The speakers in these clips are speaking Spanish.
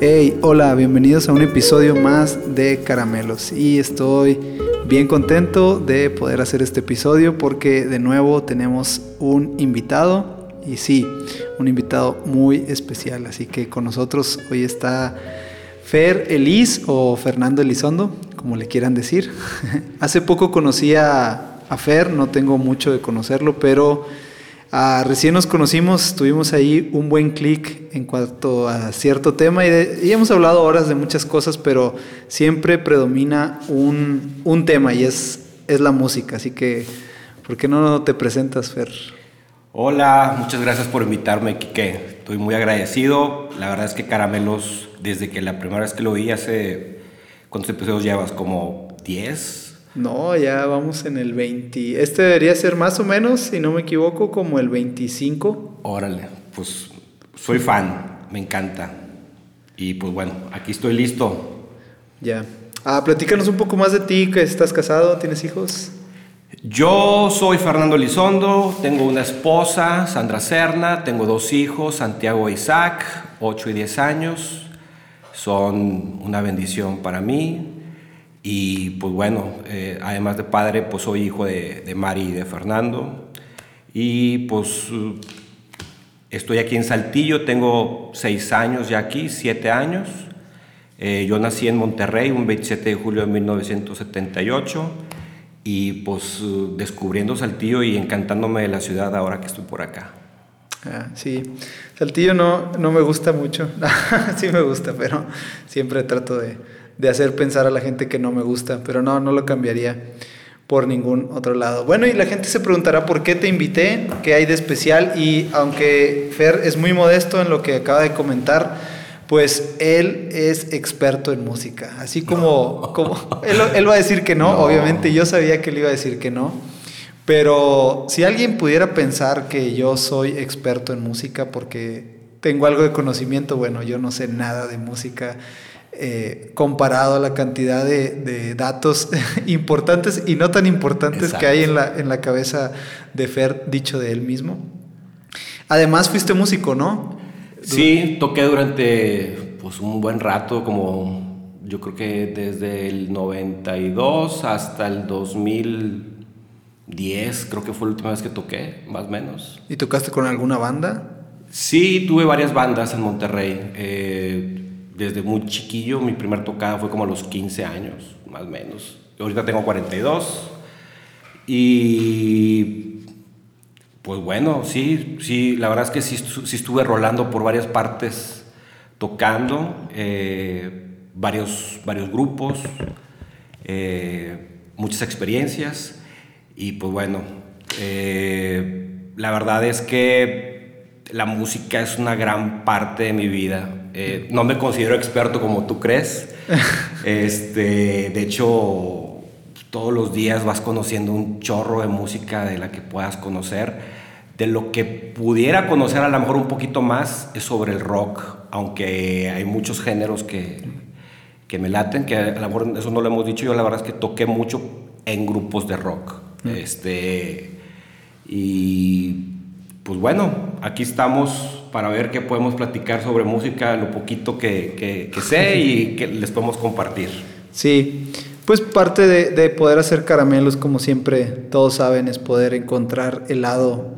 Hey, hola, bienvenidos a un episodio más de Caramelos. Y estoy bien contento de poder hacer este episodio porque de nuevo tenemos un invitado. Y sí, un invitado muy especial. Así que con nosotros hoy está Fer Elis o Fernando Elizondo, como le quieran decir. Hace poco conocí a, a Fer, no tengo mucho de conocerlo, pero Ah, recién nos conocimos, tuvimos ahí un buen clic en cuanto a cierto tema y, hemos hablado horas de muchas cosas, pero siempre predomina un, un, tema y es, es la música. Así que, ¿por qué no te presentas, Fer? Hola, muchas gracias por invitarme, Kike. Estoy muy agradecido. La verdad es que Caramelos, desde que la primera vez que lo vi hace... ¿Cuántos episodios llevas? ¿Como 10? No, ya vamos en el 20. Este debería ser más o menos, si no me equivoco, como el 25. Órale, pues soy fan, me encanta. Y pues bueno, aquí estoy listo. Ya. Ah, platícanos un poco más de ti, que estás casado, tienes hijos. Yo soy Fernando Lizondo, tengo una esposa, Sandra Serna, tengo dos hijos, Santiago e Isaac, 8 y 10 años. Son una bendición para mí, y pues bueno, eh, además de padre, pues soy hijo de, de, Mari y de Fernando. Y pues estoy aquí en Saltillo, tengo seis años ya aquí, siete años. Eh, yo nací en Monterrey un 27 de julio de 1978 y pues descubriendo Saltillo y encantándome de la ciudad ahora que estoy por acá. Ah, sí, Saltillo no, no me gusta mucho, sí me gusta, pero siempre trato de, de hacer pensar a la gente que no me gusta, pero no, no lo cambiaría por ningún otro lado. Bueno, y la gente se preguntará por qué te invité, qué hay de especial, y aunque Fer es muy modesto en lo que acaba de comentar, pues él es experto en música, así como, como él, va a decir que no, obviamente yo sabía que él iba a decir que no, pero si alguien pudiera pensar que yo soy experto en música porque tengo algo de conocimiento, bueno, yo no sé nada de música, eh, comparado a la cantidad de, datos importantes y no tan importantes que hay en la, en la cabeza de Fer, dicho de él mismo. Además, fuiste músico, ¿no? Sí, toqué durante pues, un buen rato, como yo creo que desde el 92 hasta el 2010, creo que fue la última vez que toqué, más o menos. ¿Y tocaste con alguna banda? Sí, tuve varias bandas en Monterrey. Eh, desde muy chiquillo, mi primer tocada fue como a los 15 años, más o menos. Ahorita tengo 42. Y pues bueno, sí, sí, la verdad es que sí, estuve rolando por varias partes, tocando, eh, varios, varios grupos, eh, muchas experiencias. Y pues bueno, eh, la verdad es que la música es una gran parte de mi vida. Eh, no me considero experto como tú crees. este, de hecho, todos los días vas conociendo un chorro de música de la que puedas conocer. De lo que pudiera conocer a lo mejor un poquito más es sobre el rock, aunque hay muchos géneros que, que me laten, que a lo mejor eso no lo hemos dicho, yo la verdad es que toqué mucho en grupos de rock. Mm. Este, y pues bueno, aquí estamos para ver qué podemos platicar sobre música, lo poquito que, sé y que les podemos compartir. Sí, pues parte de, poder hacer caramelos, como siempre todos saben, es poder encontrar el lado,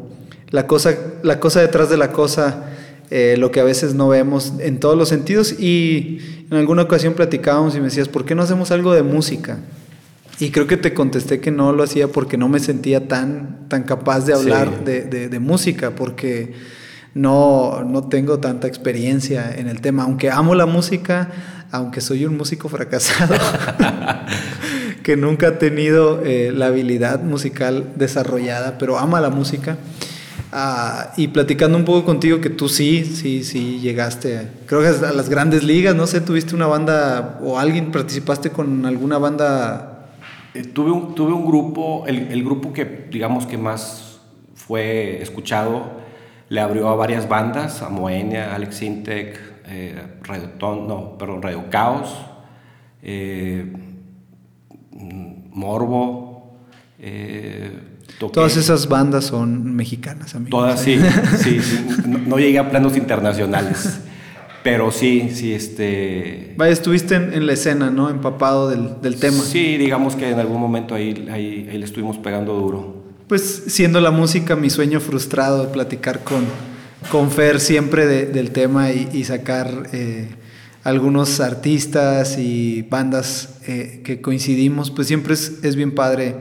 la cosa, la cosa detrás de la cosa, eh, lo que a veces no vemos en todos los sentidos. Y en alguna ocasión platicábamos y me decías, ¿por qué no hacemos algo de música? Y creo que te contesté que no lo hacía porque no me sentía tan, tan capaz de hablar de, de música, porque no, no tengo tanta experiencia en el tema, aunque amo la música, aunque soy un músico fracasado, que nunca ha tenido eh, la habilidad musical desarrollada, pero ama la música. Ah, y platicando un poco contigo, que tú sí, sí, sí llegaste, creo que a las grandes ligas, no sé, tuviste una banda o alguien participaste con alguna banda. Eh, tuve, un, tuve un grupo, el, el, grupo que digamos que más fue escuchado le abrió a varias bandas, a Moenia, Alex Intec, eh, Radio no, perdón, Radio Caos, eh, Morbo. Todas esas bandas son mexicanas, amigos. Todas, sí, sí, No, llegué a planos internacionales. Pero sí, sí, este... Vaya, estuviste en, la escena, ¿no? Empapado del, del, tema. Sí, digamos que en algún momento ahí, ahí, ahí, le estuvimos pegando duro. Pues siendo la música mi sueño frustrado de platicar con, con Fer siempre del tema y, sacar eh, algunos artistas y bandas eh, que coincidimos, pues siempre es, es bien padre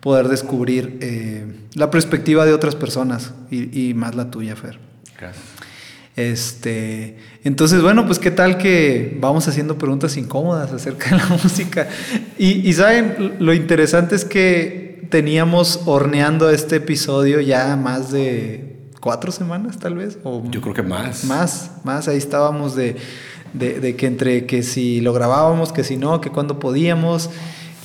poder descubrir eh, la perspectiva de otras personas y, y más la tuya, Fer. Gracias. Este, entonces, bueno, pues qué tal que vamos haciendo preguntas incómodas acerca de la música. Y, saben, lo interesante es que teníamos horneando este episodio ya más de cuatro semanas, tal vez. O Yo creo que más. Más, más. Ahí estábamos de, de, que entre que si lo grabábamos, que si no, que cuando podíamos.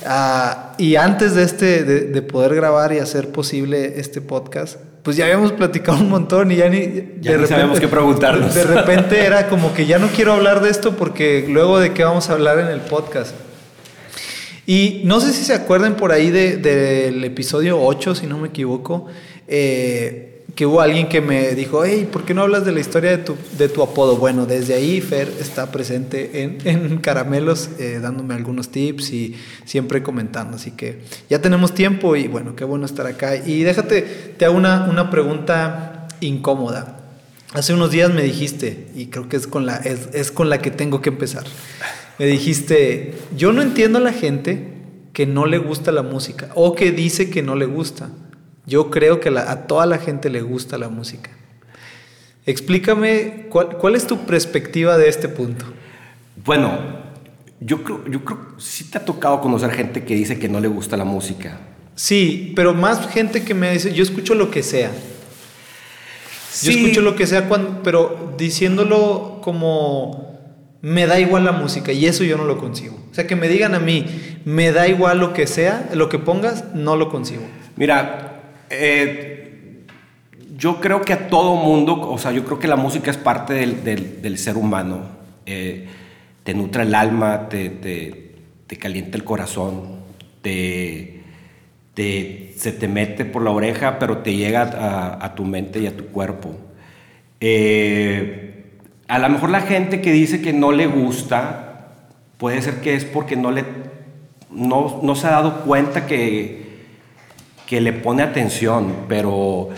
Ah, y antes de, este, de, de poder grabar y hacer posible este podcast, pues ya habíamos platicado un montón y ya ni, de sabemos qué preguntarnos. De repente era como que ya no quiero hablar de esto porque luego de qué vamos a hablar en el podcast. Y no sé si se acuerdan por ahí del episodio 8, si no me equivoco, eh, que hubo alguien que me dijo, hey, ¿por qué no hablas de la historia de tu, de tu apodo? Bueno, desde ahí Fer está presente en, en Caramelos, eh, dándome algunos tips y siempre comentando. Así que ya tenemos tiempo y bueno, qué bueno estar acá. Y déjate, te hago una, una pregunta incómoda. Hace unos días me dijiste, y creo que es con, la, es, es con la que tengo que empezar, me dijiste, yo no entiendo a la gente que no le gusta la música o que dice que no le gusta. Yo creo que a toda la gente le gusta la música. Explícame cuál, es tu perspectiva de este punto. Bueno, yo creo, yo creo sí te ha tocado conocer gente que dice que no le gusta la música. Sí, pero más gente que me dice, yo escucho lo que sea. Yo escucho lo que sea, cuando, pero diciéndolo como me da igual la música y eso yo no lo consigo. O sea, que me digan a mí, me da igual lo que sea, lo que pongas, no lo consigo. Mira, eh, yo creo que a todo mundo, o sea, yo creo que la música es parte del, ser humano. Eh, te nutre el alma, te, te, calienta el corazón, te, se te mete por la oreja, pero te llega a, tu mente y a tu cuerpo. Eh, a lo mejor la gente que dice que no le gusta, puede ser que es porque no, le, no, no se ha dado cuenta que que le pone atención, pero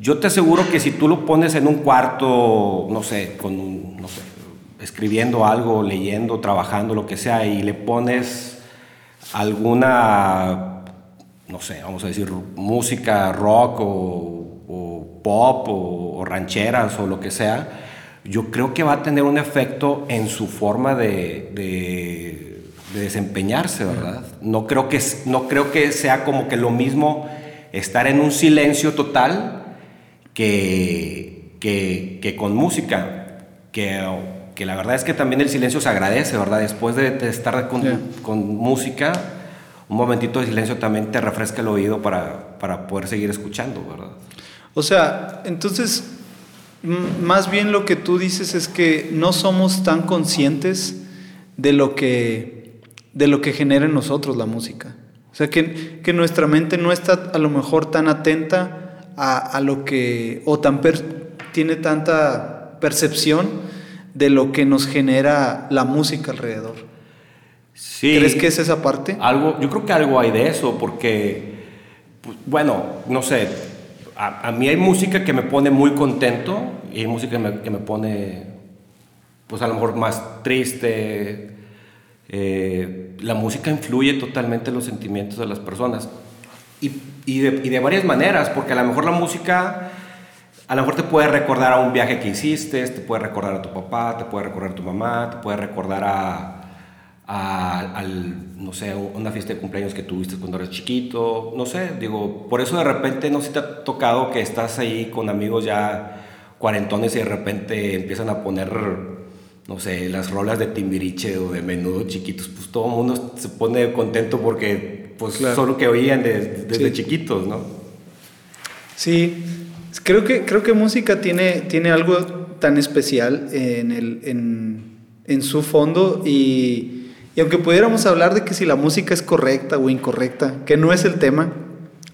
yo te aseguro que si tú lo pones en un cuarto, no sé, con, no sé, escribiendo algo, leyendo, trabajando, lo que sea, y le pones alguna, no sé, vamos a decir, música rock o, pop o, rancheras o lo que sea, yo creo que va a tener un efecto en su forma de de desempeñarse, ¿verdad? No creo, que, no creo que sea como que lo mismo estar en un silencio total que, que, con música, que, que, la verdad es que también el silencio se agradece, ¿verdad? Después de, estar con, con, música, un momentito de silencio también te refresca el oído para, para poder seguir escuchando, ¿verdad? O sea, entonces, más bien lo que tú dices es que no somos tan conscientes de lo que de lo que genera en nosotros la música. O sea, que, que nuestra mente no está a lo mejor tan atenta a, a lo que, o tan tiene tanta percepción de lo que nos genera la música alrededor. Sí, ¿Crees que es esa parte? Algo, yo creo que algo hay de eso, porque, pues, bueno, no sé, a, a, mí hay música que me pone muy contento y hay música que me, que me pone, pues a lo mejor más triste, eh, la música influye totalmente en los sentimientos de las personas. Y, y, de, varias maneras, porque a lo mejor la música, a lo mejor te puede recordar a un viaje que hiciste, te puede recordar a tu papá, te puede recordar a tu mamá, te puede recordar a, a al, no sé, una fiesta de cumpleaños que tuviste cuando eras chiquito, no sé, digo, por eso de repente no se te ha tocado que estás ahí con amigos ya cuarentones y de repente empiezan a poner no sé, las rolas de Timbiriche o de Menudo chiquitos, pues todo el mundo se pone contento porque pues solo que oían desde chiquitos, ¿no? Sí, creo que, creo que música tiene, tiene algo tan especial en, el, en, su fondo y, y, aunque pudiéramos hablar de que si la música es correcta o incorrecta, que no es el tema,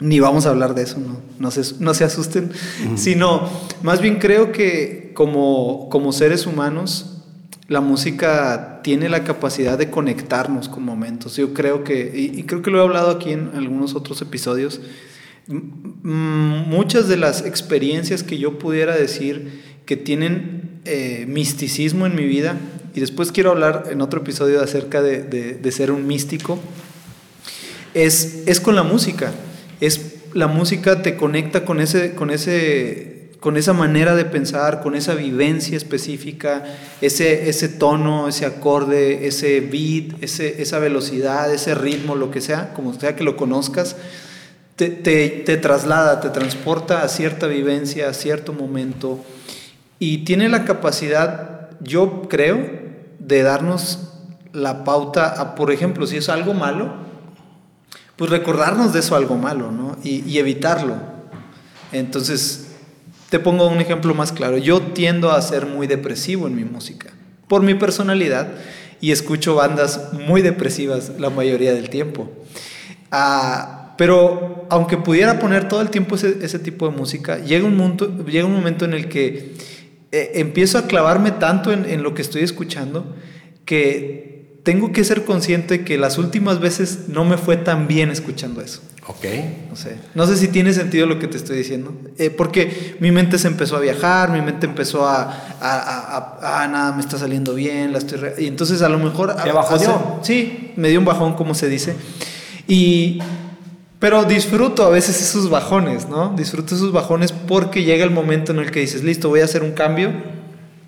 ni vamos a hablar de eso, no, no, se, no se asusten, sino más bien creo que como, como seres humanos la música tiene la capacidad de conectarnos con momentos. Yo creo que, y, creo que lo he hablado aquí en algunos otros episodios, muchas de las experiencias que yo pudiera decir que tienen eh, misticismo en mi vida, y después quiero hablar en otro episodio acerca de, de, ser un místico, es, es con la música. Es, la música te conecta con ese, con ese con esa manera de pensar, con esa vivencia específica, ese, ese tono, ese acorde, ese beat, ese, esa velocidad, ese ritmo, lo que sea, como sea que lo conozcas, te, te, traslada, te transporta a cierta vivencia, a cierto momento, y tiene la capacidad, yo creo, de darnos la pauta a, por ejemplo, si es algo malo, pues recordarnos de eso algo malo, ¿no? Y, y evitarlo. Entonces, te pongo un ejemplo más claro. Yo tiendo a ser muy depresivo en mi música, por mi personalidad, y escucho bandas muy depresivas la mayoría del tiempo. Ah, pero aunque pudiera poner todo el tiempo ese, tipo de música, llega un, momento, llega un momento en el que eh, empiezo a clavarme tanto en, en lo que estoy escuchando que tengo que ser consciente que las últimas veces no me fue tan bien escuchando eso. Ok. No sé. No sé si tiene sentido lo que te estoy diciendo. Eh, porque mi mente se empezó a viajar, mi mente empezó a, a, nada, me está saliendo bien, la estoy... y entonces a lo mejor... ¿Te bajó? Sí, me dio un bajón, como se dice. Y... Pero disfruto a veces esos bajones, ¿no? Disfruto esos bajones porque llega el momento en el que dices, listo, voy a hacer un cambio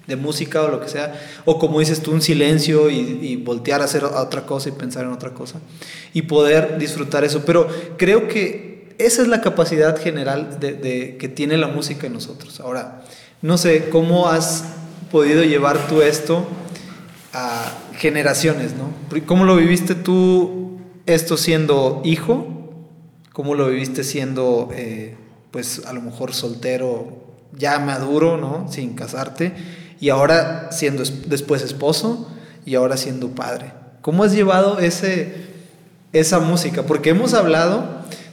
de música o lo que sea, o como dices tú, un silencio y, voltear a hacer otra cosa y pensar en otra cosa, y poder disfrutar eso. Pero creo que esa es la capacidad general de, que tiene la música en nosotros. Ahora, no sé, ¿cómo has podido llevar tú esto a generaciones, no? ¿Cómo lo viviste tú esto siendo hijo? ¿Cómo lo viviste siendo, eh, pues, a lo mejor soltero, ya maduro, ¿no? Sin casarte y ahora siendo después esposo y ahora siendo padre. ¿Cómo has llevado ese, esa música? Porque hemos hablado,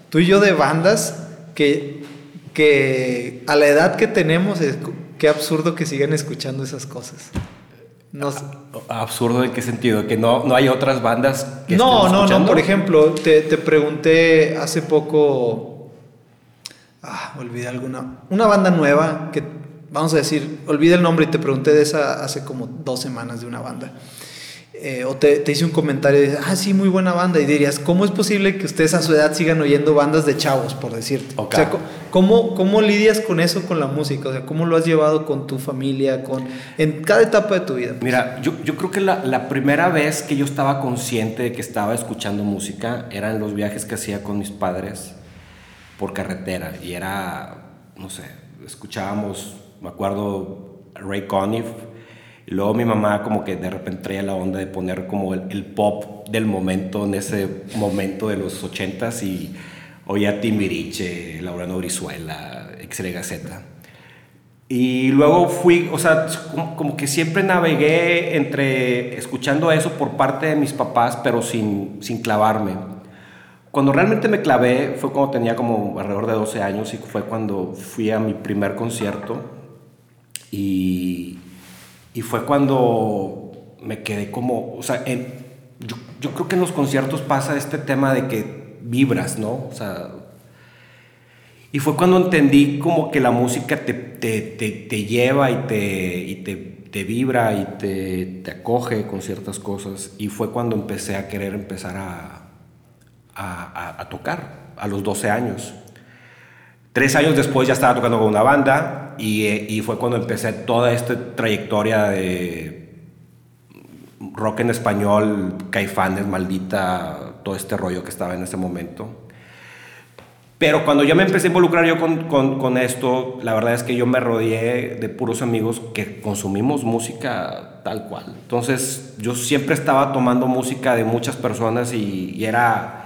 tú y yo, de bandas que, que a la edad que tenemos, es, qué absurdo que sigan escuchando esas cosas. No, ¿Absurdo en qué sentido? ¿Que no, no hay otras bandas que No, no, no. Por ejemplo, te, te pregunté hace poco. Ah, olvidé alguna. Una banda nueva que vamos a decir, olvida el nombre y te pregunté de esa hace como dos semanas de una banda. Eh, o te, hice un comentario y dices, ah, sí, muy buena banda. Y dirías, ¿cómo es posible que ustedes a su edad sigan oyendo bandas de chavos, por decirte? O sea, ¿cómo, ¿cómo lidias con eso, con la música? O sea, ¿cómo lo has llevado con tu familia, con, en cada etapa de tu vida? Mira, yo, yo creo que la, la, primera vez que yo estaba consciente de que estaba escuchando música era en los viajes que hacía con mis padres por carretera. Y era, no sé, escuchábamos me acuerdo Ray Conniff. Luego mi mamá como que de repente traía la onda de poner como el, pop del momento, en ese momento de los ochentas y oía Timbiriche, Laurano Brizuela, XYZ. Y luego fui, o sea, como, que siempre navegué entre escuchando eso por parte de mis papás, pero sin, sin clavarme. Cuando realmente me clavé fue cuando tenía como alrededor de 12 años y fue cuando fui a mi primer concierto y, y fue cuando me quedé como, o sea, yo, yo, creo que en los conciertos pasa este tema de que vibras, ¿no? O sea, y fue cuando entendí como que la música te, te, te, lleva y, te, y te, vibra y te, acoge con ciertas cosas. Y fue cuando empecé a querer empezar a, a, a tocar, a los 12 años. Tres años después ya estaba tocando con una banda y, y, fue cuando empecé toda esta trayectoria de rock en español, caifanes, maldita, todo este rollo que estaba en ese momento. Pero cuando ya me empecé a involucrar yo con, esto, la verdad es que yo me rodeé de puros amigos que consumimos música tal cual. Entonces yo siempre estaba tomando música de muchas personas y era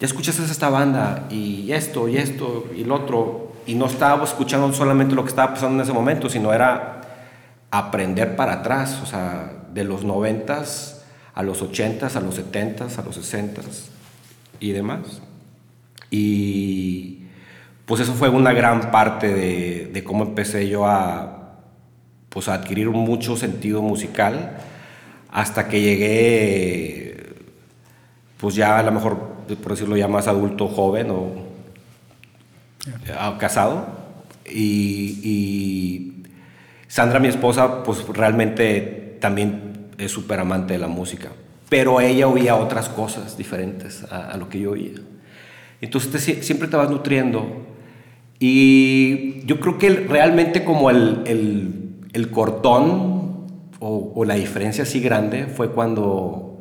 ya escuchaste esta banda y esto y esto y lo otro, y no estaba escuchando solamente lo que estaba pasando en ese momento, sino era aprender para atrás, o sea, de los noventas a los ochentas, a los setentas, a los sesentas y demás. Y pues eso fue una gran parte de, de cómo empecé yo a, pues a adquirir mucho sentido musical hasta que llegué, pues ya a lo mejor, por decirlo ya más adulto, joven o casado. Y, y, Sandra, mi esposa, pues realmente también es súper amante de la música. Pero ella oía otras cosas diferentes a, lo que yo oía. Entonces siempre te vas nutriendo. Y yo creo que realmente como el, el, el cortón o, o, la diferencia así grande fue cuando,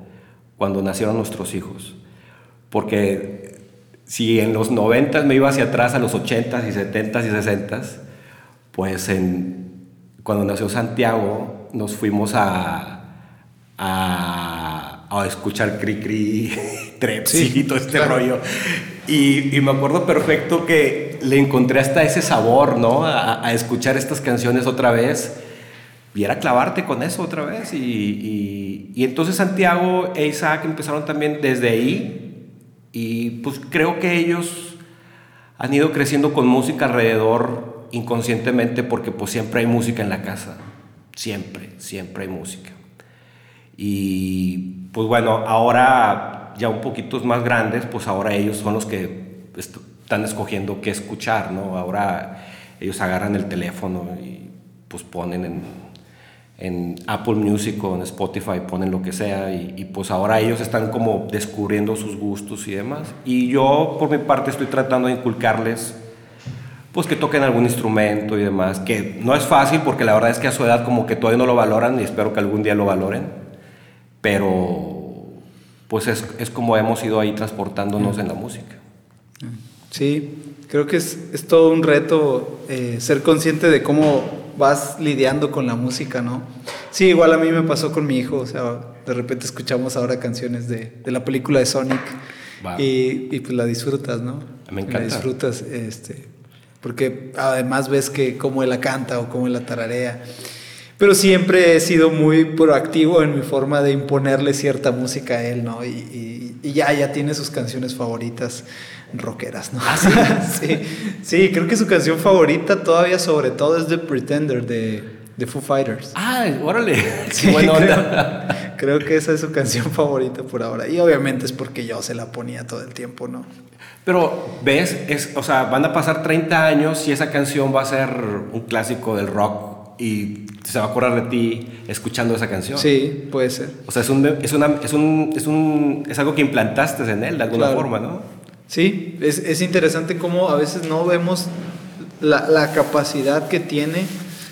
cuando nacieron nuestros hijos. Porque si en los 90 me iba hacia atrás a los 80s y 70s y 60s, pues en, cuando nació Santiago nos fuimos a, a, a escuchar Cri Cri, Trepsi y todo este rollo. Y, y, me acuerdo perfecto que le encontré hasta ese sabor, ¿no? A, a, escuchar estas canciones otra vez. Y era clavarte con eso otra vez. Y, y, y entonces Santiago e Isaac empezaron también desde ahí y pues creo que ellos han ido creciendo con música alrededor inconscientemente porque pues siempre hay música en la casa. Siempre, siempre hay música. Y pues bueno, ahora ya un poquitos más grandes, pues ahora ellos son los que están escogiendo qué escuchar, ¿no? Ahora ellos agarran el teléfono y pues ponen en en Apple Music o en Spotify ponen lo que sea y, pues ahora ellos están como descubriendo sus gustos y demás. Y yo por mi parte estoy tratando de inculcarles pues que toquen algún instrumento y demás, que no es fácil porque la verdad es que a su edad como que todavía no lo valoran y espero que algún día lo valoren, pero pues es, es como hemos ido ahí transportándonos en la música. Sí, creo que es, es todo un reto eh, ser consciente de cómo vas lidiando con la música, ¿no? Sí, igual a mí me pasó con mi hijo, o sea, de repente escuchamos ahora canciones de, de la película de Sonic y, y, pues la disfrutas, ¿no? Me encanta. La disfrutas, este, porque además ves que cómo él la canta o cómo él la tararea. Pero siempre he sido muy proactivo en mi forma de imponerle cierta música a él, ¿no? Y, y, y ya, ya tiene sus canciones favoritas rockeras, ¿no? ¿Ah, sí? sí? sí, creo que su canción favorita todavía sobre todo es The Pretender de, de Foo Fighters. Ah, órale. Sí, buena onda. Creo, creo, que esa es su canción favorita por ahora. Y obviamente es porque yo se la ponía todo el tiempo, ¿no? Pero, ¿ves? Es, o sea, van a pasar 30 años y esa canción va a ser un clásico del rock y se va a acordar de ti escuchando esa canción. Sí, puede ser. O sea, es, un, es, una, es, un, es, un, es algo que implantaste en él de alguna claro. forma, ¿no? Sí, es, es, interesante cómo a veces no vemos la, la, capacidad que tiene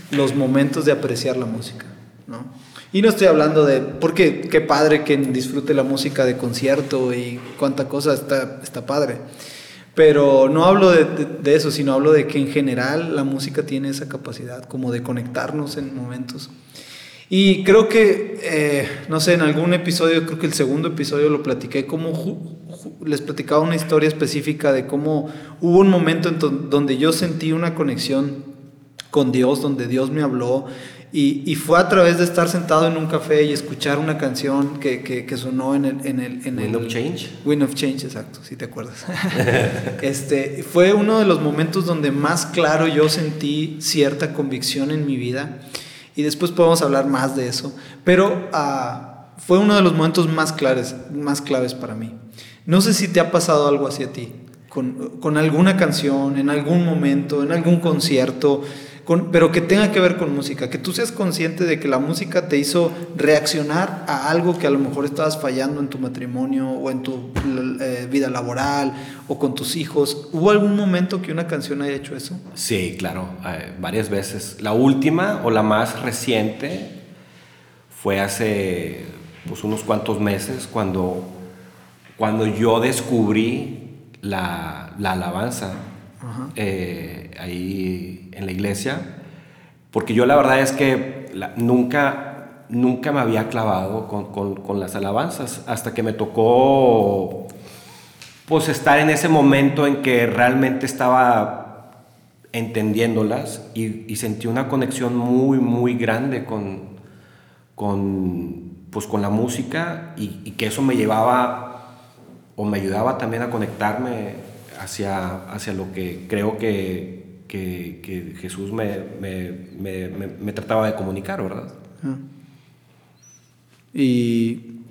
los momentos de apreciar la música, ¿no? Y no estoy hablando de, porque qué padre que disfrute la música de concierto y cuánta cosa está, está padre. Pero no hablo de, de, de, eso, sino hablo de que en general la música tiene esa capacidad como de conectarnos en momentos. Y creo que, eh, no sé, en algún episodio, creo que el segundo episodio lo platiqué, como les platicaba una historia específica de cómo hubo un momento en donde yo sentí una conexión con Dios, donde Dios me habló y, y, fue a través de estar sentado en un café y escuchar una canción que, que, que sonó en el... En el en Wind el, of Change. Wind of Change, exacto, si te acuerdas. este, fue uno de los momentos donde más claro yo sentí cierta convicción en mi vida y después podemos hablar más de eso, pero uh, fue uno de los momentos más claves, más claves para mí. No sé si te ha pasado algo así a ti, con, con alguna canción, en algún momento, en algún concierto, con, pero que tenga que ver con música, que tú seas consciente de que la música te hizo reaccionar a algo que a lo mejor estabas fallando en tu matrimonio o en tu eh, vida laboral o con tus hijos. ¿Hubo algún momento que una canción haya hecho eso? Sí, claro, eh, varias veces. La última o la más reciente fue hace pues, unos cuantos meses cuando, cuando yo descubrí la, la alabanza eh, ahí en la iglesia, porque yo la verdad es que la, nunca, nunca me había clavado con, con, con, las alabanzas, hasta que me tocó pues estar en ese momento en que realmente estaba entendiéndolas y, y sentí una conexión muy, muy grande con, con, pues, con la música y, y que eso me llevaba o me ayudaba también a conectarme hacia, hacia lo que creo que, que, Jesús me, me, trataba de comunicar, ¿verdad? Ah. Y,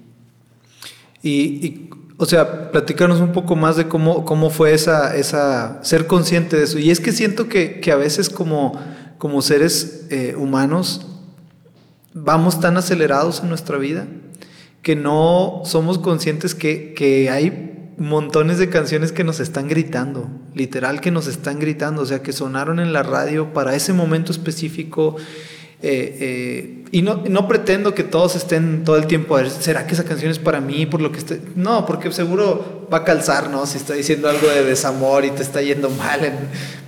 y, o sea, platicarnos un poco más de cómo, cómo fue esa, esa, ser consciente de eso. Y es que siento que, que a veces como, como seres eh, humanos vamos tan acelerados en nuestra vida que no somos conscientes que, que hay montones de canciones que nos están gritando, literal que nos están gritando, o sea, que sonaron en la radio para ese momento específico. Eh, eh, y no, no, pretendo que todos estén todo el tiempo a ver, ¿será que esa canción es para mí? Por lo que esté... No, porque seguro va a calzar, ¿no? Si está diciendo algo de desamor y te está yendo mal,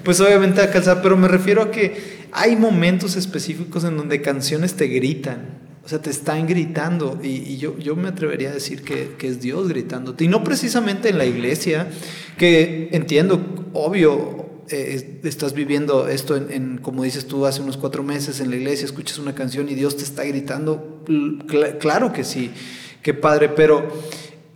pues obviamente va a calzar, pero me refiero a que hay momentos específicos en donde canciones te gritan, o sea, te están gritando y, yo, yo me atrevería a decir que, que, es Dios gritándote. Y no precisamente en la iglesia, que entiendo, obvio, eh, estás viviendo esto en, como dices tú, hace unos cuatro meses en la iglesia, escuchas una canción y Dios te está gritando. claro que sí, qué padre, pero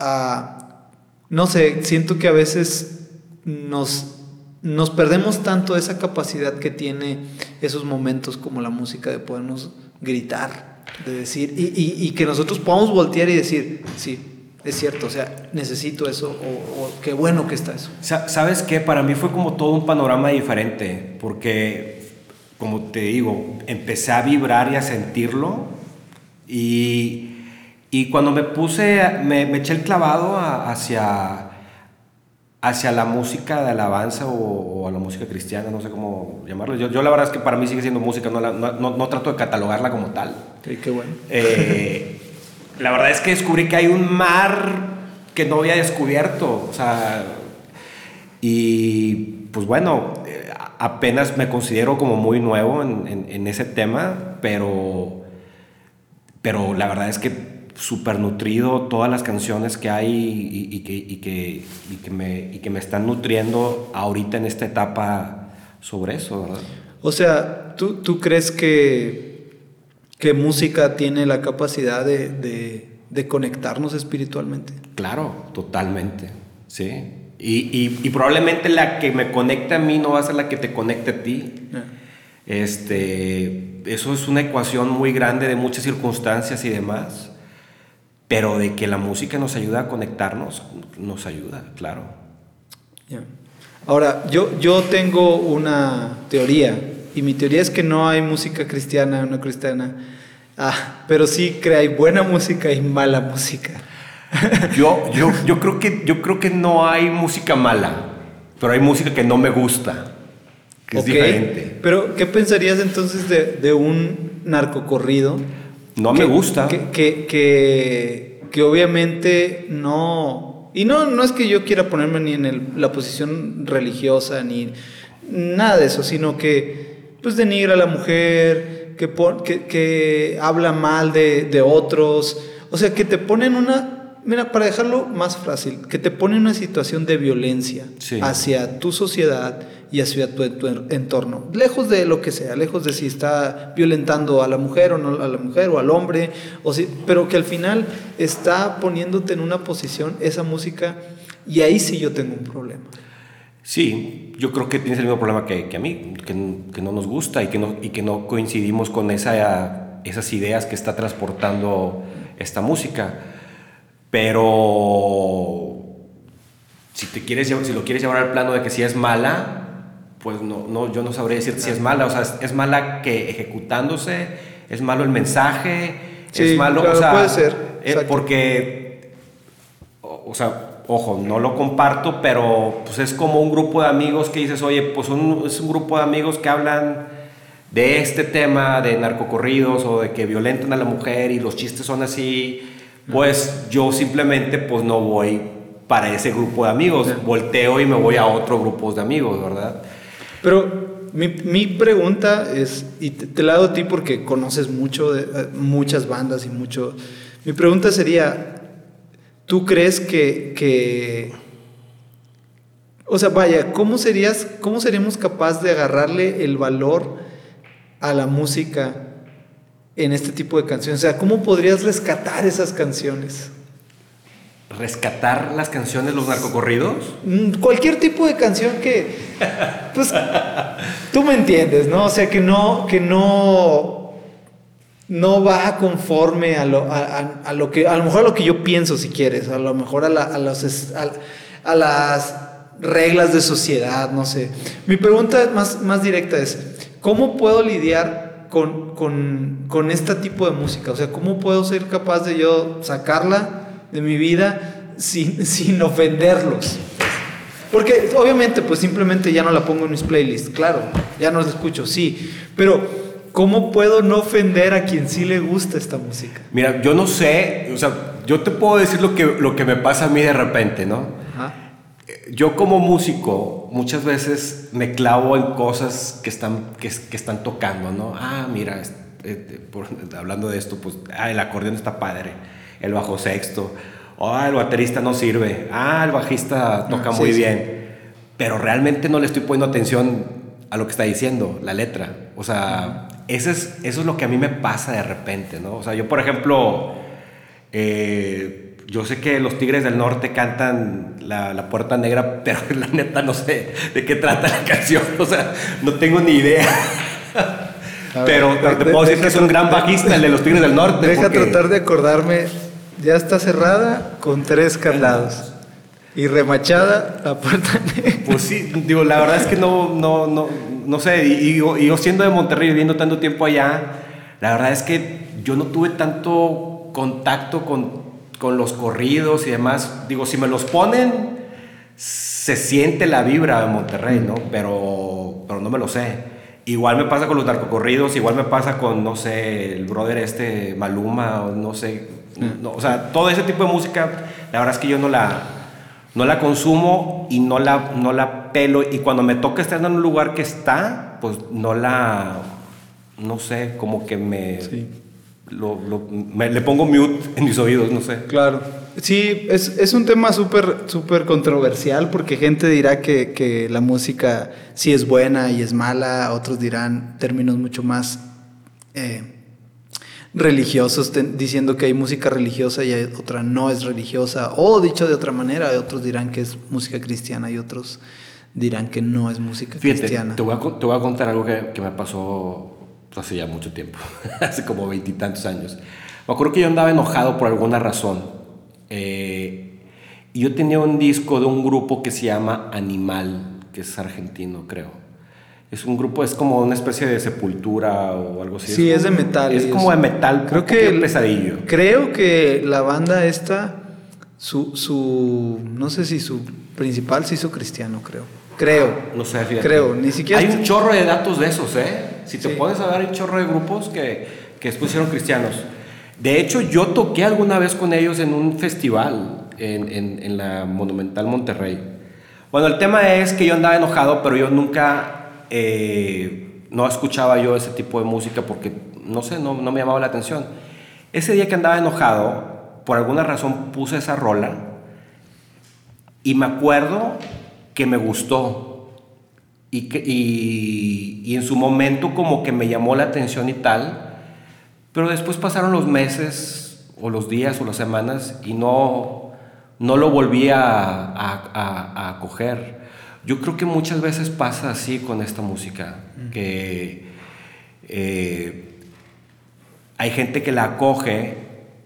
ah, no sé, siento que a veces nos, nos perdemos tanto esa capacidad que tiene esos momentos como la música de podernos gritar de decir, y, que nosotros podamos voltear y decir, sí, es cierto, o sea, necesito eso, o, qué bueno que está eso. ¿Sabes qué? Para mí fue como todo un panorama diferente, porque, como te digo, empecé a vibrar y a sentirlo, y, y cuando me puse, me eché el clavado hacia hacia la música de alabanza o, a la música cristiana, no sé cómo llamarlo. Yo, yo, la verdad es que para mí sigue siendo música, no, no, no, trato de catalogarla como tal. Sí, qué bueno. Eh, la verdad es que descubrí que hay un mar que no había descubierto, o sea, y pues bueno, eh, apenas me considero como muy nuevo en, en, en ese tema, pero, pero la verdad es que súper nutrido todas las canciones que hay y, que, y, que, y, que me, y que me están nutriendo ahorita en esta etapa sobre eso, ¿verdad? O sea, ¿tú, tú crees que, que música tiene la capacidad de, de, de conectarnos espiritualmente? Claro, totalmente, sí. Y, y, probablemente la que me conecte a mí no va a ser la que te conecte a ti. Este, eso es una ecuación muy grande de muchas circunstancias y demás. Pero de que la música nos ayuda a conectarnos, nos ayuda, claro. Ahora, yo, yo tengo una teoría, y mi teoría es que no hay música cristiana o no cristiana, ah, pero sí que hay buena música y mala música. Yo, yo, yo, creo que, yo creo que no hay música mala, pero hay música que no me gusta, que es diferente. Pero, ¿qué pensarías entonces de, de un narcocorrido? No me gusta. Que, que, que, obviamente no... Y no, no es que yo quiera ponerme ni en la posición religiosa, ni nada de eso, sino que pues denigra a la mujer, que, que, que habla mal de, de, otros, o sea, que te pone en una, mira, para dejarlo más fácil, que te pone en una situación de violencia hacia tu sociedad y hacia tu, entorno. Lejos de lo que sea, lejos de si está violentando a la mujer o no a la mujer o al hombre, o si, pero que al final está poniéndote en una posición esa música y ahí sí yo tengo un problema. Sí, yo creo que tienes el mismo problema que, que a mí, que, que, no nos gusta y que no, y que no coincidimos con esa, esas ideas que está transportando esta música. Pero si, te quieres, si lo quieres llevar al plano de que si es mala, pues no, no, yo no sabría decir si es mala, o sea, es, mala que ejecutándose, es malo el mensaje, es malo, o sea, puede ser, eh, porque, o, sea, ojo, no lo comparto, pero pues es como un grupo de amigos que dices, oye, pues es un grupo de amigos que hablan de este tema de narcocorridos o de que violentan a la mujer y los chistes son así, pues yo simplemente pues no voy para ese grupo de amigos, volteo y me voy a otro grupo de amigos, ¿verdad? Pero mi, mi pregunta es, y te, la hago a ti porque conoces mucho de eh, muchas bandas y mucho. Mi pregunta sería: ¿tú crees que, que o sea, vaya, ¿cómo, serías, ¿cómo seríamos capaces de agarrarle el valor a la música en este tipo de canciones? O sea, ¿cómo podrías rescatar esas canciones? Rescatar las canciones, los narcocorridos? Mm, cualquier tipo de canción que, pues, tú me entiendes, ¿no? O sea, que no, que no, no va conforme a lo, a, lo que, a lo mejor a lo que yo pienso, si quieres, a lo mejor a, a, los, a, las reglas de sociedad, no sé. Mi pregunta más, más directa es, ¿cómo puedo lidiar con, con, con este tipo de música? O sea, ¿cómo puedo ser capaz de yo sacarla? De mi vida sin, sin ofenderlos. Porque obviamente pues simplemente ya no la pongo en mis playlists, claro, ya no la escucho, sí, pero ¿cómo puedo no ofender a quien sí le gusta esta música? Mira, yo no sé, o sea, yo te puedo decir lo que, lo que me pasa a mí de repente, ¿no? Yo como músico muchas veces me clavo en cosas que están, que, que están tocando, ¿no? Ah, mira, este, hablando de esto, pues, ah, el acordeón está padre el bajo sexto. Ah, el baterista no sirve. Ah, el bajista toca ah, muy bien. Pero realmente no le estoy poniendo atención a lo que está diciendo, la letra. O sea, eso es, eso es lo que a mí me pasa de repente, ¿no? O sea, yo, por ejemplo, eh, yo sé que los Tigres del Norte cantan la, la, Puerta Negra, pero la neta no sé de qué trata la canción. O sea, no tengo ni idea. pero, te puedo decir que es un gran bajista, el de los Tigres del Norte. Deja tratar de acordarme ya está cerrada con tres candados. Y remachada la puerta Pues sí, digo, la verdad es que no, no, no, no sé, y, yo siendo de Monterrey, viviendo tanto tiempo allá, la verdad es que yo no tuve tanto contacto con, con los corridos y demás. Digo, si me los ponen, se siente la vibra de Monterrey, ¿no? Pero, pero no me lo sé. Igual me pasa con los narcocorridos, igual me pasa con, no sé, el brother este Maluma, o no sé, o sea, todo ese tipo de música, la verdad es que yo no la, no la consumo y no la, no la pelo. Y cuando me toca estar en un lugar que está, pues no la, no sé, como que me, le pongo mute en mis oídos, no sé. Claro. Sí, es, es un tema súper súper controversial porque gente dirá que, que, la música sí es buena y es mala, otros dirán términos mucho más eh, religiosos diciendo que hay música religiosa y hay otra no es religiosa, o dicho de otra manera, otros dirán que es música cristiana y otros dirán que no es música cristiana. Te voy, a, te voy a contar algo que, que, me pasó hace ya mucho tiempo, hace como veintitantos años. Me acuerdo que yo andaba enojado por alguna razón. Eh, y yo tenía un disco de un grupo que se llama Animal, que es argentino, creo. Es un grupo, es como una especie de sepultura o algo así. Sí, es, de metal. Es como de metal, creo que pesadillo. Creo que la banda esta, su, su, no sé si su principal se hizo cristiano, creo. Creo. No sé, fíjate. Creo, ni siquiera. Hay un chorro de datos de esos, ¿eh? Si te puedes saber, hay un chorro de grupos que, que después hicieron cristianos. De hecho, yo toqué alguna vez con ellos en un festival en, en, en la Monumental Monterrey. Bueno, el tema es que yo andaba enojado, pero yo nunca eh, no escuchaba yo ese tipo de música porque, no sé, no, me llamaba la atención. Ese día que andaba enojado, por alguna razón puse esa rola y me acuerdo que me gustó y, que, y, en su momento como que me llamó la atención y tal, pero después pasaron los meses o los días o las semanas y no, no lo volví a, a, a coger. Yo creo que muchas veces pasa así con esta música, que eh, hay gente que la acoge,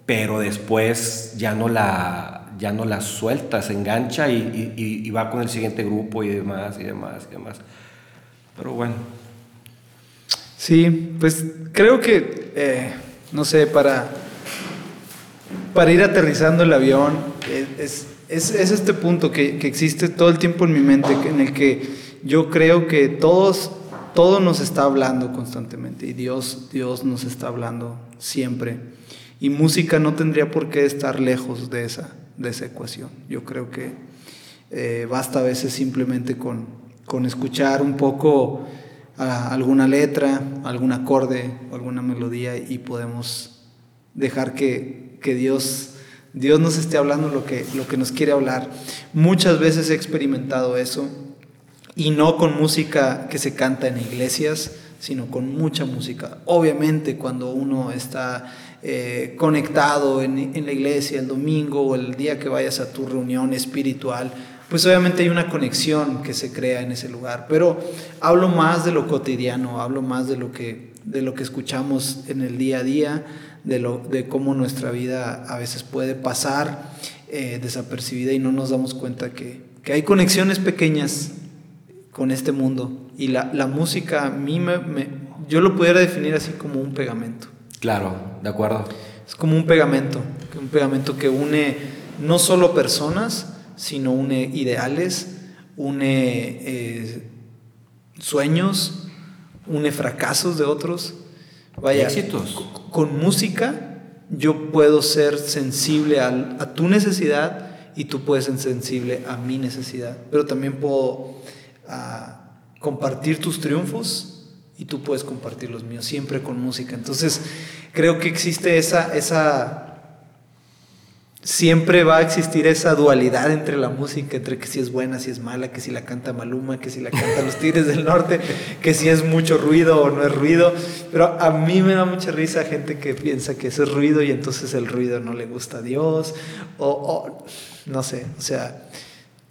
pero después ya no la, ya no la suelta, se engancha y, va con el siguiente grupo y demás, y demás, y demás. Pero bueno. Sí, pues creo que, eh, no sé, para, para ir aterrizando el avión, eh, es es, este punto que, existe todo el tiempo en mi mente, en el que yo creo que todos, todo nos está hablando constantemente y Dios, Dios nos está hablando siempre. Y música no tendría por qué estar lejos de esa, de esa ecuación. Yo creo que eh, basta a veces simplemente con, con escuchar un poco ah, alguna letra, algún acorde, alguna melodía y podemos dejar que, que Dios Dios nos esté hablando lo que, lo que nos quiere hablar. Muchas veces he experimentado eso y no con música que se canta en iglesias, sino con mucha música. Obviamente cuando uno está eh, conectado en, en, la iglesia el domingo o el día que vayas a tu reunión espiritual, pues obviamente hay una conexión que se crea en ese lugar. Pero hablo más de lo cotidiano, hablo más de lo que, de lo que escuchamos en el día a día, de, lo, de cómo nuestra vida a veces puede pasar eh, desapercibida y no nos damos cuenta que, que, hay conexiones pequeñas con este mundo. Y la, la música a mí me, me, yo lo pudiera definir así como un pegamento. Claro, de acuerdo. Es como un pegamento, un pegamento que une no solo personas, sino une ideales, une eh, sueños, une fracasos de otros. Vaya, éxitos. Con música yo puedo ser sensible a, a, tu necesidad y tú puedes ser sensible a mi necesidad, pero también puedo a, compartir tus triunfos y tú puedes compartir los míos, siempre con música. Entonces, creo que existe esa, esa, siempre va a existir esa dualidad entre la música, entre que si es buena, si es mala, que si la canta Maluma, que si la canta Los Tigres del Norte, que si es mucho ruido o no es ruido. Pero a mí me da mucha risa gente que piensa que eso es ruido y entonces el ruido no le gusta a Dios, o, no sé, o sea,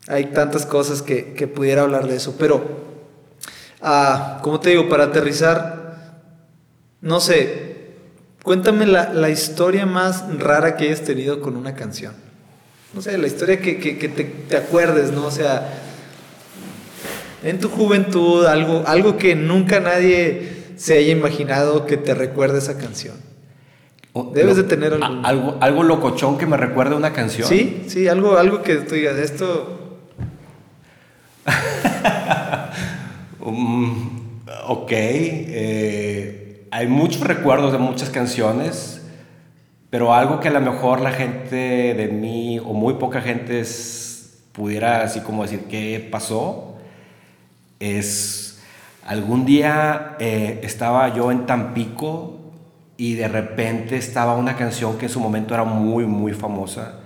hay tantas cosas que, que pudiera hablar de eso, pero Ah, como te digo, para aterrizar, no sé, cuéntame la, la, historia más rara que hayas tenido con una canción. No sé, la historia que, que, que te, te, acuerdes, ¿no? O sea, en tu juventud, algo, algo que nunca nadie se haya imaginado que te recuerde esa canción. Debes de tener algo. algo. Algo locochón que me recuerde una canción. Sí, sí, algo, algo que tú digas, esto. Um, ok, eh, hay muchos recuerdos de muchas canciones, pero algo que a lo mejor la gente de mí o muy poca gente es, pudiera así como decir qué pasó, es algún día eh, estaba yo en Tampico y de repente estaba una canción que en su momento era muy, muy famosa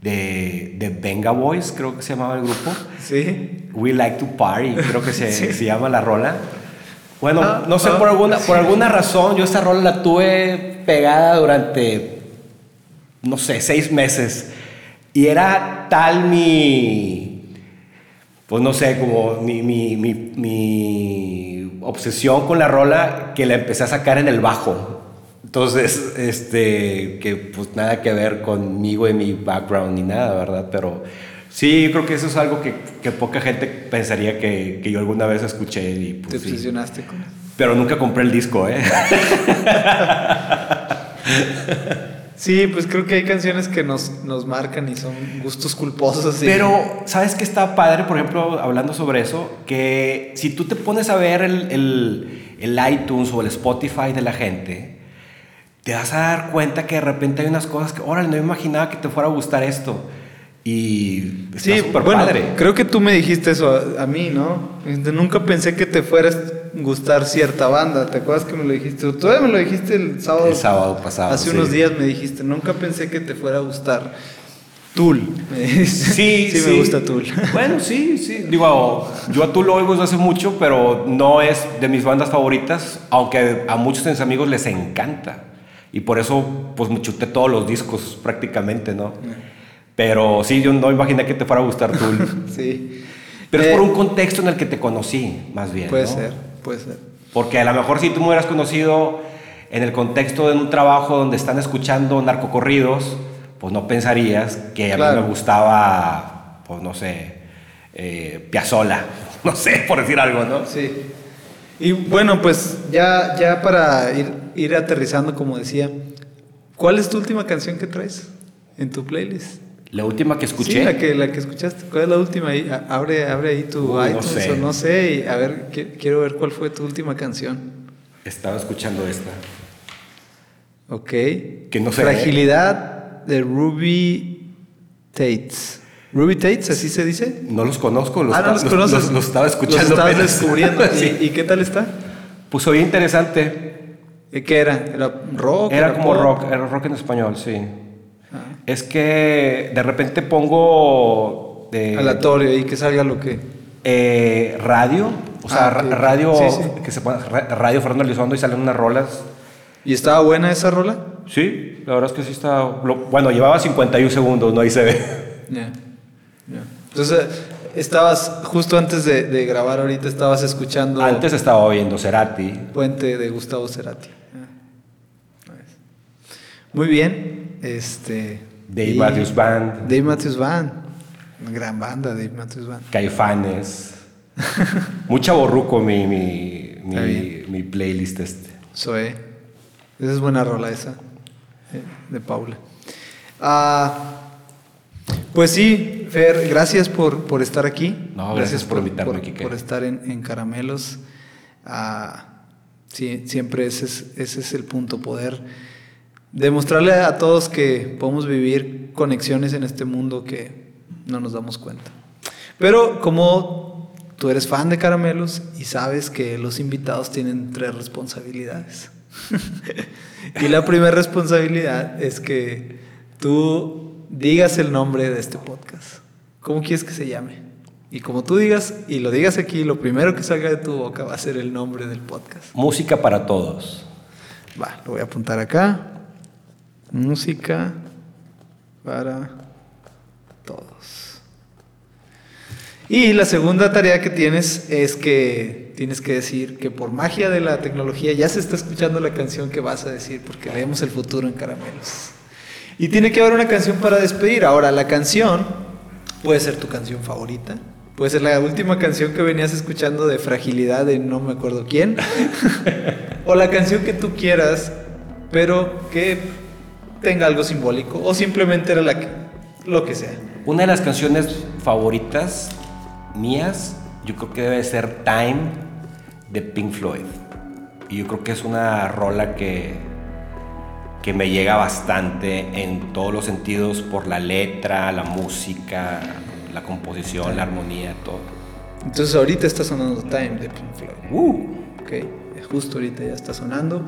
de, de Venga Boys, creo que se llamaba el grupo. Sí. We Like to Party, creo que se, sí. se llama la rola. Bueno, ah, no sé, ah, por, alguna, sí. por alguna razón yo esta rola la tuve pegada durante, no sé, seis meses. Y era tal mi, pues no sé, como mi, mi, mi, mi obsesión con la rola que la empecé a sacar en el bajo. Entonces, este, que pues nada que ver conmigo y mi background ni nada, ¿verdad? Pero sí, creo que eso es algo que, que poca gente pensaría que, que, yo alguna vez escuché. Y, pues, Te obsesionaste sí. con eso. Pero nunca compré el disco, ¿eh? Sí, pues creo que hay canciones que nos, nos marcan y son gustos culposos. Y... Pero, ¿sabes qué está padre, por ejemplo, hablando sobre eso? Que si tú te pones a ver el, el, el iTunes o el Spotify de la gente, te vas a dar cuenta que de repente hay unas cosas que, órale, no me imaginaba que te fuera a gustar esto. Y está sí, bueno, padre. Creo que tú me dijiste eso a, a, mí, ¿no? Nunca pensé que te fueras a gustar cierta banda. ¿Te acuerdas que me lo dijiste? Todavía me lo dijiste el sábado. El sábado pasado. Hace sí. unos días me dijiste, nunca pensé que te fuera a gustar. Tool. Sí, sí, sí, me gusta Tool. Bueno, sí, sí. Digo, yo a Tool lo oigo desde hace mucho, pero no es de mis bandas favoritas, aunque a muchos de mis amigos les encanta. Y por eso, pues me chuté todos los discos prácticamente, ¿no? Pero sí, yo no imaginé que te fuera a gustar Tool. sí. Pero eh, es por un contexto en el que te conocí, más bien. Puede ¿no? ser, puede ser. Porque a lo mejor si tú me hubieras conocido en el contexto de un trabajo donde están escuchando narcocorridos, pues no pensarías que a claro. mí me gustaba, pues no sé, eh, Piazzola, no sé, por decir algo, ¿no? Sí. Y bueno, pues ya, ya para ir, ir aterrizando, como decía, ¿cuál es tu última canción que traes en tu playlist? La última que escuché. Sí, la que, la que escuchaste. ¿Cuál es la última? Ahí, abre, abre ahí tu Uy, iTunes no sé. o no sé. Y a ver, que, quiero ver cuál fue tu última canción. Estaba escuchando esta. Ok. Que no sé. Fragilidad de Ruby Tates. ¿Ruby Tates, así se dice? No los conozco. Los, ah, no los, conoces. los, los estaba escuchando. Los estabas descubriendo. sí. ¿Y, ¿Y, qué tal está? Pues oye interesante. ¿Qué era? ¿Era rock? Era, era como pop? rock, era rock en español, sí. Ah. Es que de repente pongo... Eh, Aleatorio y que salga lo que... Eh, radio O sea, Ah, radio, Sí, sí. que se pone, ra- radio Fernando Elizondo y salen unas rolas. ¿Y estaba buena esa rola? Sí, la verdad es que sí está. lo- bueno, llevaba 51 segundos, no ahí se ve. Ya. ya. Entonces, estabas, justo antes de, de grabar ahorita, estabas escuchando Antes estaba oyendo Cerati. Puente de Gustavo Cerati. Nice. Muy bien. Este. Dave Matthews Band, Dave Matthews Band. Gran banda, Dave Matthews Band. Caifanes. Mucha borruco mi, mi, mi, mi playlist este. Esa es buena rola esa. eh, De Paula. Ah, pues sí, Fer, gracias por, por estar aquí. No, gracias por invitarme, por, por estar en, en Caramelos. Ah, sí, siempre ese es, ese es el punto, poder demostrarle a todos que podemos vivir conexiones en este mundo que no nos damos cuenta. Pero como tú eres fan de Caramelos y sabes que los invitados tienen tres responsabilidades. y la primera responsabilidad es que tú digas el nombre de este podcast. ¿Cómo quieres que se llame? Y como tú digas y lo digas aquí, lo primero que salga de tu boca va a ser el nombre del podcast. Música para todos. Va, lo voy a apuntar acá. Música para todos. Y la segunda tarea que tienes es que tienes que decir que por magia de la tecnología ya se está escuchando la canción que vas a decir porque leemos el futuro en caramelos. Y tiene que haber una canción para despedir. Ahora, la canción puede ser tu canción favorita. Puede ser la última canción que venías escuchando de fragilidad de no me acuerdo quién. o la canción que tú quieras, pero que tenga algo simbólico. O simplemente era la que, lo que sea. Una de las canciones favoritas mías, yo creo que debe ser Time de Pink Floyd. Y yo creo que es una rola que, que me llega bastante en todos los sentidos por la letra, la música, la composición, la armonía, todo. Entonces ahorita está sonando Time de Pink Floyd. Uh, Ok, justo ahorita ya está sonando.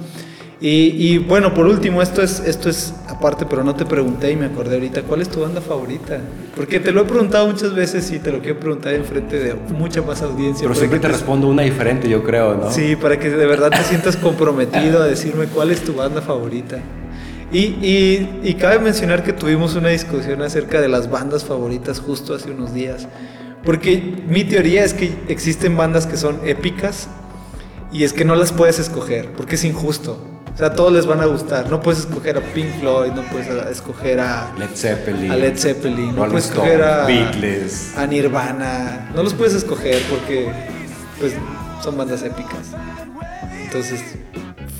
Y, y bueno, por último, esto es, esto es aparte, pero no te pregunté y me acordé ahorita, ¿cuál es tu banda favorita? Porque te lo he preguntado muchas veces y te lo quiero preguntar en frente de mucha más audiencia. pero siempre que te respondo una diferente, yo creo, ¿no? Sí, para que de verdad te sientas comprometido a decirme cuál es tu banda favorita. Y, y, y cabe mencionar que tuvimos una discusión acerca de las bandas favoritas justo hace unos días. Porque mi teoría es que existen bandas que son épicas y es que no las puedes escoger, porque es injusto. O sea, a todos les van a gustar. No puedes escoger a Pink Floyd, no puedes escoger a, Led Zeppelin, a Led Zeppelin, no puedes escoger a, Beatles. a Nirvana. No los puedes escoger porque pues, son bandas épicas. Entonces,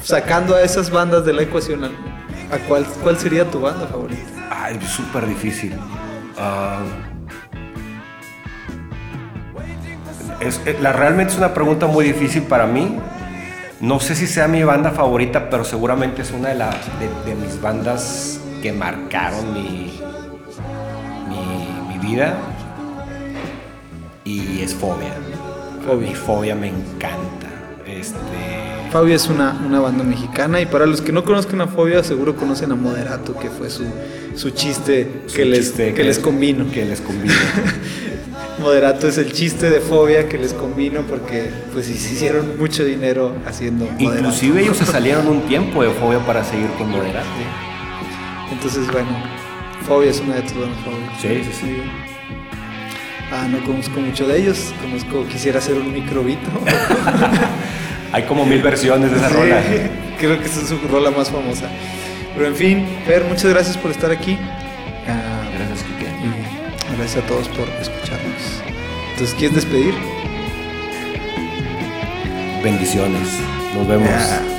sacando a esas bandas de la ecuación, ¿a cuál, cuál sería tu banda favorita? Ay, súper difícil. Ah, es, eh, la, realmente es una pregunta muy difícil para mí. No sé si sea mi banda favorita, pero seguramente es una de, las de, de mis bandas que marcaron mi, mi, mi vida. Y es Fobia. Fobia. Mi Fobia me encanta. Este, Fobia es una, una banda mexicana y para los que no conozcan a Fobia seguro conocen a Moderato, que fue su, su chiste su que, les, chiste que les convino. Que les convino. Moderato es el chiste de Fobia que les convino porque pues hicieron mucho dinero haciendo Moderato. Inclusive ellos se salieron un tiempo de Fobia para seguir con Moderato. Entonces, bueno, Fobia es una de tus bandas favoritas. Sí, sí, sí. Ah, no conozco mucho de ellos. Conozco, quisiera hacer un microbito. Hay como mil versiones de esa Sí, rola. Creo que esa es su rola más famosa. Pero en fin, Fer, muchas gracias por estar aquí. Ah, Gracias, Kike. gracias a todos por escucharnos. Entonces, ¿quieres despedir? Bendiciones. Nos vemos.